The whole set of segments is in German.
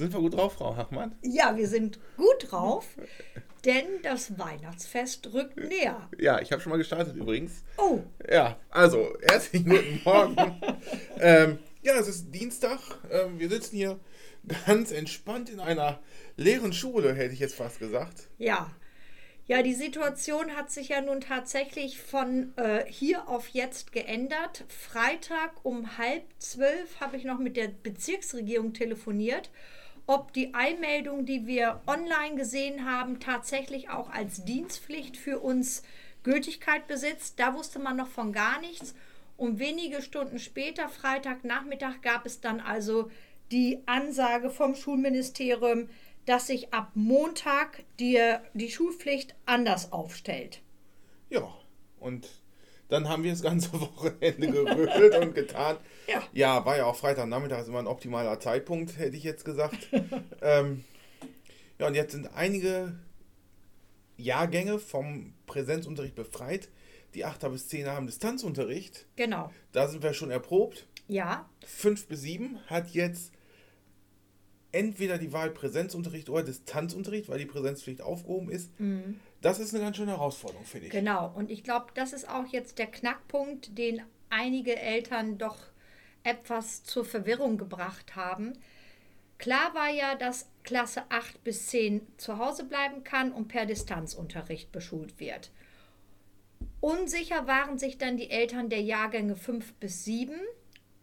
Sind wir gut drauf, Frau Hachmann? Ja, wir sind gut drauf, denn das Weihnachtsfest rückt näher. Ja, ich habe schon mal gestartet übrigens. Oh. Ja, also, herzlichen guten Morgen. ähm, ja, es ist Dienstag. Ähm, wir sitzen hier ganz entspannt in einer leeren Schule, hätte ich jetzt fast gesagt. Ja. Ja, die Situation hat sich ja nun tatsächlich von äh, hier auf jetzt geändert. Freitag um halb zwölf habe ich noch mit der Bezirksregierung telefoniert ob die Einmeldung, die wir online gesehen haben, tatsächlich auch als Dienstpflicht für uns Gültigkeit besitzt. Da wusste man noch von gar nichts. Und wenige Stunden später, Freitagnachmittag, gab es dann also die Ansage vom Schulministerium, dass sich ab Montag die, die Schulpflicht anders aufstellt. Ja, und dann haben wir das ganze Wochenende gerüttelt und getan. Ja. ja, war ja auch Freitagnachmittag, ist immer ein optimaler Zeitpunkt, hätte ich jetzt gesagt. ähm, ja, und jetzt sind einige Jahrgänge vom Präsenzunterricht befreit. Die 8er bis 10er haben Distanzunterricht. Genau. Da sind wir schon erprobt. Ja. 5 bis 7 hat jetzt entweder die Wahl Präsenzunterricht oder Distanzunterricht, weil die Präsenzpflicht aufgehoben ist. Mhm. Das ist eine ganz schöne Herausforderung, finde ich. Genau, und ich glaube, das ist auch jetzt der Knackpunkt, den einige Eltern doch etwas zur Verwirrung gebracht haben. Klar war ja, dass Klasse 8 bis 10 zu Hause bleiben kann und per Distanzunterricht beschult wird. Unsicher waren sich dann die Eltern der Jahrgänge 5 bis 7,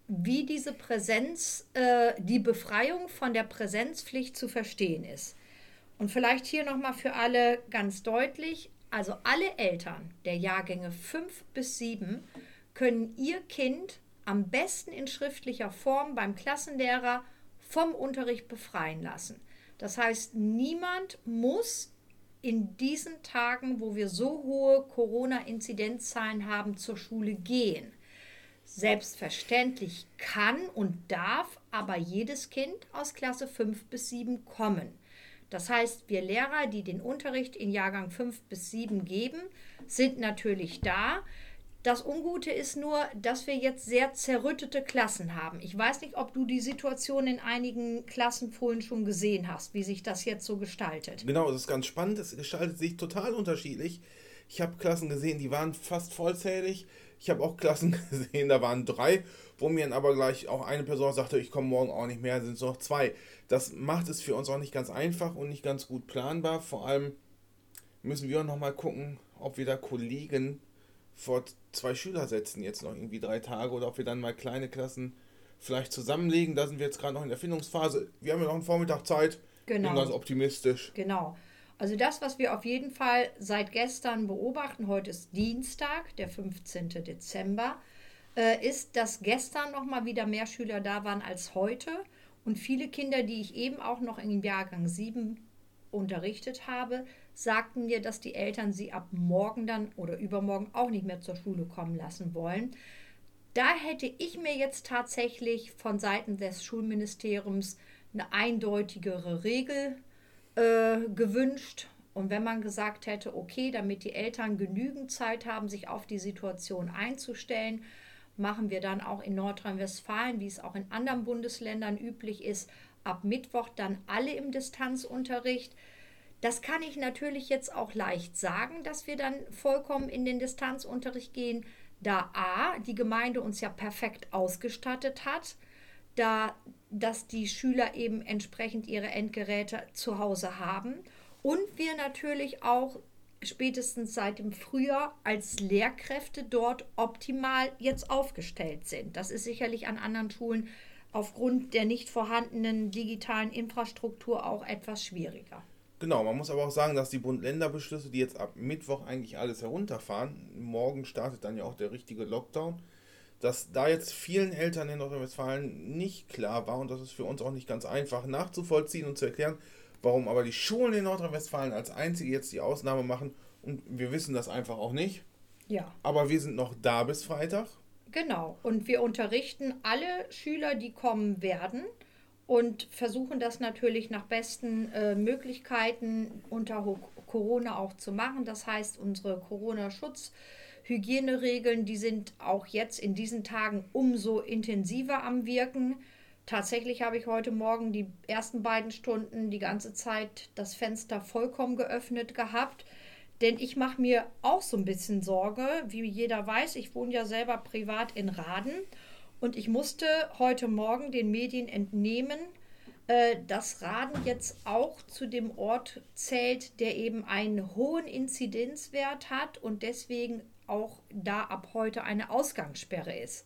wie diese Präsenz, äh, die Befreiung von der Präsenzpflicht zu verstehen ist. Und vielleicht hier nochmal für alle ganz deutlich, also alle Eltern der Jahrgänge 5 bis 7 können ihr Kind am besten in schriftlicher Form beim Klassenlehrer vom Unterricht befreien lassen. Das heißt, niemand muss in diesen Tagen, wo wir so hohe Corona-Inzidenzzahlen haben, zur Schule gehen. Selbstverständlich kann und darf aber jedes Kind aus Klasse 5 bis 7 kommen. Das heißt, wir Lehrer, die den Unterricht in Jahrgang 5 bis 7 geben, sind natürlich da. Das Ungute ist nur, dass wir jetzt sehr zerrüttete Klassen haben. Ich weiß nicht, ob du die Situation in einigen Klassen vorhin schon gesehen hast, wie sich das jetzt so gestaltet. Genau, das ist ganz spannend. Es gestaltet sich total unterschiedlich. Ich habe Klassen gesehen, die waren fast vollzählig. Ich habe auch Klassen gesehen, da waren drei, wo mir dann aber gleich auch eine Person sagte, ich komme morgen auch nicht mehr, sind es noch zwei. Das macht es für uns auch nicht ganz einfach und nicht ganz gut planbar. Vor allem müssen wir auch noch mal gucken, ob wir da Kollegen vor zwei Schüler setzen, jetzt noch irgendwie drei Tage, oder ob wir dann mal kleine Klassen vielleicht zusammenlegen. Da sind wir jetzt gerade noch in der Findungsphase. Wir haben ja noch einen Vormittag Zeit. Genau. Bin ganz optimistisch. Genau. Also das, was wir auf jeden Fall seit gestern beobachten, heute ist Dienstag, der 15. Dezember, äh, ist, dass gestern noch mal wieder mehr Schüler da waren als heute. Und viele Kinder, die ich eben auch noch im Jahrgang 7 unterrichtet habe, sagten mir, dass die Eltern sie ab morgen dann oder übermorgen auch nicht mehr zur Schule kommen lassen wollen. Da hätte ich mir jetzt tatsächlich von Seiten des Schulministeriums eine eindeutigere Regel äh, gewünscht. Und wenn man gesagt hätte, okay, damit die Eltern genügend Zeit haben, sich auf die Situation einzustellen, machen wir dann auch in Nordrhein-Westfalen, wie es auch in anderen Bundesländern üblich ist, ab Mittwoch dann alle im Distanzunterricht. Das kann ich natürlich jetzt auch leicht sagen, dass wir dann vollkommen in den Distanzunterricht gehen, da A, die Gemeinde uns ja perfekt ausgestattet hat, da dass die Schüler eben entsprechend ihre Endgeräte zu Hause haben und wir natürlich auch spätestens seit dem Frühjahr als Lehrkräfte dort optimal jetzt aufgestellt sind. Das ist sicherlich an anderen Schulen aufgrund der nicht vorhandenen digitalen Infrastruktur auch etwas schwieriger. Genau, man muss aber auch sagen, dass die Bund-Länder-Beschlüsse, die jetzt ab Mittwoch eigentlich alles herunterfahren, morgen startet dann ja auch der richtige Lockdown, dass da jetzt vielen Eltern in Nordrhein-Westfalen nicht klar war und das ist für uns auch nicht ganz einfach nachzuvollziehen und zu erklären, warum aber die Schulen in Nordrhein-Westfalen als einzige jetzt die Ausnahme machen und wir wissen das einfach auch nicht. Ja. Aber wir sind noch da bis Freitag. Genau. Und wir unterrichten alle Schüler, die kommen werden und versuchen das natürlich nach besten äh, Möglichkeiten unter Corona auch zu machen. Das heißt, unsere Corona-Schutz- Hygieneregeln, die sind auch jetzt in diesen Tagen umso intensiver am Wirken. tatsächlich habe ich heute Morgen die ersten beiden Stunden die ganze Zeit das Fenster vollkommen geöffnet gehabt. Denn ich mache mir auch so ein bisschen Sorge, wie jeder weiß, ich wohne ja selber privat in Raden und ich musste heute Morgen den Medien entnehmen, äh, dass Raden jetzt auch zu dem Ort zählt, der eben einen hohen Inzidenzwert hat und deswegen auch da ab heute eine Ausgangssperre ist.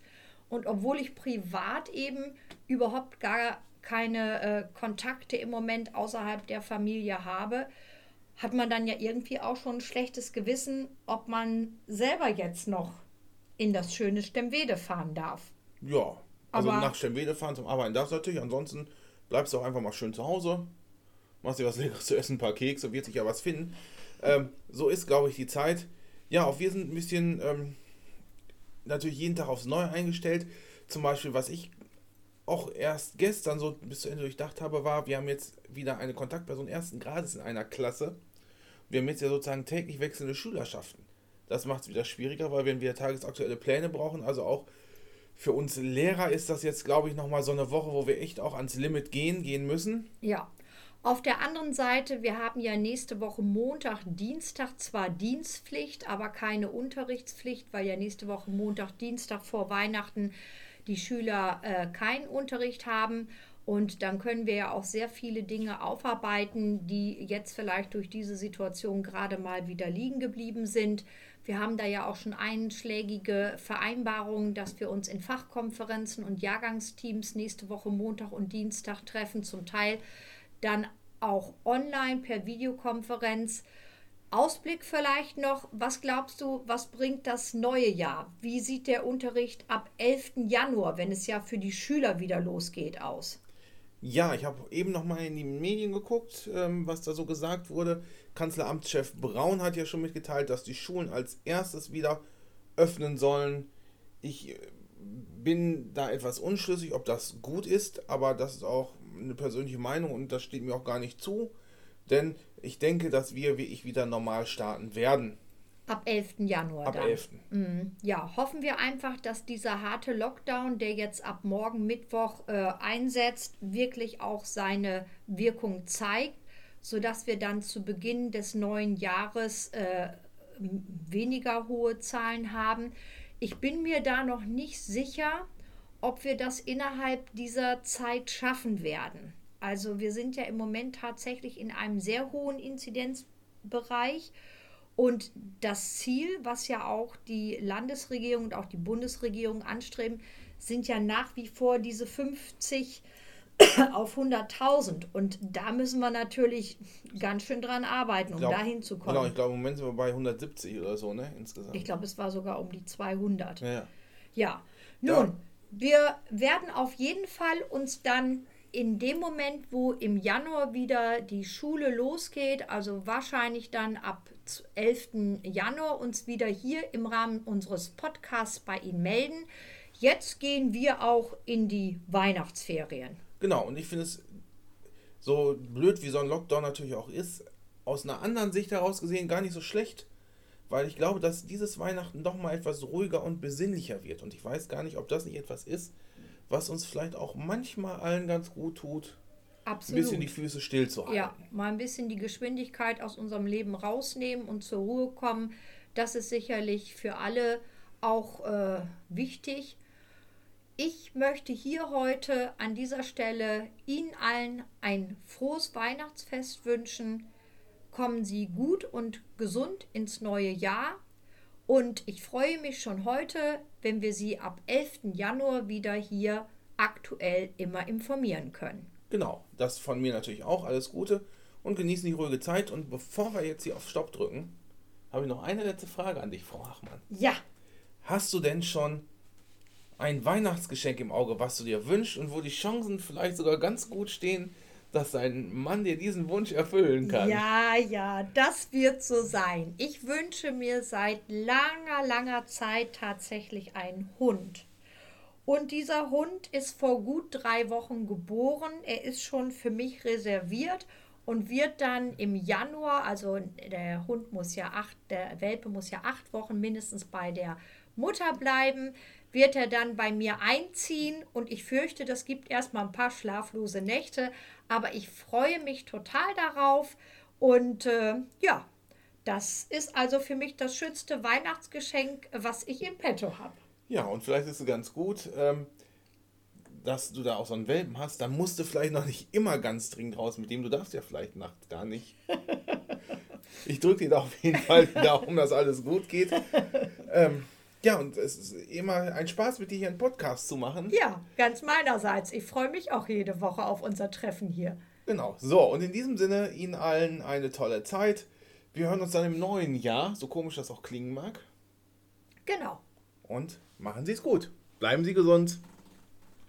Und obwohl ich privat eben überhaupt gar keine äh, Kontakte im Moment außerhalb der Familie habe, hat man dann ja irgendwie auch schon ein schlechtes Gewissen, ob man selber jetzt noch in das schöne Stemwede fahren darf. Ja, also Aber nach Stemwede fahren zum Arbeiten darfst du natürlich, ansonsten bleibst du auch einfach mal schön zu Hause, machst dir was Leckeres zu essen, ein paar Kekse, wird sich ja was finden. Ähm, so ist, glaube ich, die Zeit. Ja, auch wir sind ein bisschen ähm, natürlich jeden Tag aufs Neue eingestellt. Zum Beispiel, was ich auch erst gestern so bis zu Ende durchdacht habe, war, wir haben jetzt wieder eine Kontaktperson ersten Grades in einer Klasse. Wir haben jetzt ja sozusagen täglich wechselnde Schülerschaften. Das macht es wieder schwieriger, weil wir wieder tagesaktuelle Pläne brauchen. Also auch für uns Lehrer ist das jetzt, glaube ich, nochmal so eine Woche, wo wir echt auch ans Limit gehen, gehen müssen. Ja. Auf der anderen Seite, wir haben ja nächste Woche Montag, Dienstag zwar Dienstpflicht, aber keine Unterrichtspflicht, weil ja nächste Woche Montag, Dienstag vor Weihnachten die Schüler äh, keinen Unterricht haben. Und dann können wir ja auch sehr viele Dinge aufarbeiten, die jetzt vielleicht durch diese Situation gerade mal wieder liegen geblieben sind. Wir haben da ja auch schon einschlägige Vereinbarungen, dass wir uns in Fachkonferenzen und Jahrgangsteams nächste Woche Montag und Dienstag treffen, zum Teil dann auch online per Videokonferenz. Ausblick vielleicht noch, was glaubst du, was bringt das neue Jahr? Wie sieht der Unterricht ab 11. Januar, wenn es ja für die Schüler wieder losgeht, aus? Ja, ich habe eben noch mal in die Medien geguckt, ähm, was da so gesagt wurde. Kanzleramtschef Braun hat ja schon mitgeteilt, dass die Schulen als erstes wieder öffnen sollen. Ich äh, bin da etwas unschlüssig, ob das gut ist, aber das ist auch eine persönliche Meinung und das steht mir auch gar nicht zu. Denn ich denke, dass wir wie ich wieder normal starten werden. Ab 11. Januar. Ab dann. 11. Mhm. Ja, hoffen wir einfach, dass dieser harte Lockdown, der jetzt ab morgen Mittwoch äh, einsetzt, wirklich auch seine Wirkung zeigt, sodass wir dann zu Beginn des neuen Jahres äh, weniger hohe Zahlen haben. Ich bin mir da noch nicht sicher, ob wir das innerhalb dieser Zeit schaffen werden. Also wir sind ja im Moment tatsächlich in einem sehr hohen Inzidenzbereich. Und das Ziel, was ja auch die Landesregierung und auch die Bundesregierung anstreben, sind ja nach wie vor diese 50 auf 100.000. Und da müssen wir natürlich ganz schön dran arbeiten, um glaub, dahin zu kommen. Genau, ich glaube, im Moment sind wir bei 170 oder so, ne, insgesamt. Ich glaube, es war sogar um die 200. Ja, ja. ja. nun, ja. Wir werden auf jeden Fall uns dann in dem Moment, wo im Januar wieder die Schule losgeht, also wahrscheinlich dann ab 11. Januar, uns wieder hier im Rahmen unseres Podcasts bei Ihnen melden. Jetzt gehen wir auch in die Weihnachtsferien. Genau, und ich finde es so blöd, wie so ein Lockdown natürlich auch ist, aus einer anderen Sicht heraus gesehen gar nicht so schlecht, weil ich glaube, dass dieses Weihnachten doch mal etwas ruhiger und besinnlicher wird. Und ich weiß gar nicht, ob das nicht etwas ist, was uns vielleicht auch manchmal allen ganz gut tut, Absolut. ein bisschen die Füße stillzuhalten. Ja, mal ein bisschen die Geschwindigkeit aus unserem Leben rausnehmen und zur Ruhe kommen. Das ist sicherlich für alle auch äh, wichtig. Ich möchte hier heute an dieser Stelle Ihnen allen ein frohes Weihnachtsfest wünschen. Kommen Sie gut und gesund ins neue Jahr. Und ich freue mich schon heute, wenn wir Sie ab 11. Januar wieder hier aktuell immer informieren können. Genau, das von mir natürlich auch. Alles Gute und genießen die ruhige Zeit. Und bevor wir jetzt hier auf Stopp drücken, habe ich noch eine letzte Frage an dich, Frau Hachmann. Ja. Hast du denn schon ein Weihnachtsgeschenk im Auge, was du dir wünschst und wo die Chancen vielleicht sogar ganz gut stehen, dass dein Mann dir diesen Wunsch erfüllen kann. Ja, ja, das wird so sein. Ich wünsche mir seit langer, langer Zeit tatsächlich einen Hund. Und dieser Hund ist vor gut drei Wochen geboren. Er ist schon für mich reserviert und wird dann im Januar, also der Hund muss ja acht, der Welpe muss ja acht Wochen mindestens bei der Mutter bleiben, wird er dann bei mir einziehen und ich fürchte, das gibt erstmal ein paar schlaflose Nächte, aber ich freue mich total darauf und äh, ja, das ist also für mich das schönste Weihnachtsgeschenk, was ich im Petto habe. Ja, und vielleicht ist es ganz gut, ähm, dass du da auch so einen Welpen hast. Da musst du vielleicht noch nicht immer ganz dringend raus mit dem. Du darfst ja vielleicht nachts gar nicht. Ich drücke dir da auf jeden Fall die Daumen, dass alles gut geht. Ähm, ja, und es ist immer ein Spaß, mit dir hier einen Podcast zu machen. Ja, ganz meinerseits. Ich freue mich auch jede Woche auf unser Treffen hier. Genau. So, und in diesem Sinne Ihnen allen eine tolle Zeit. Wir hören uns dann im neuen Jahr, so komisch das auch klingen mag. Genau. Und machen Sie es gut. Bleiben Sie gesund.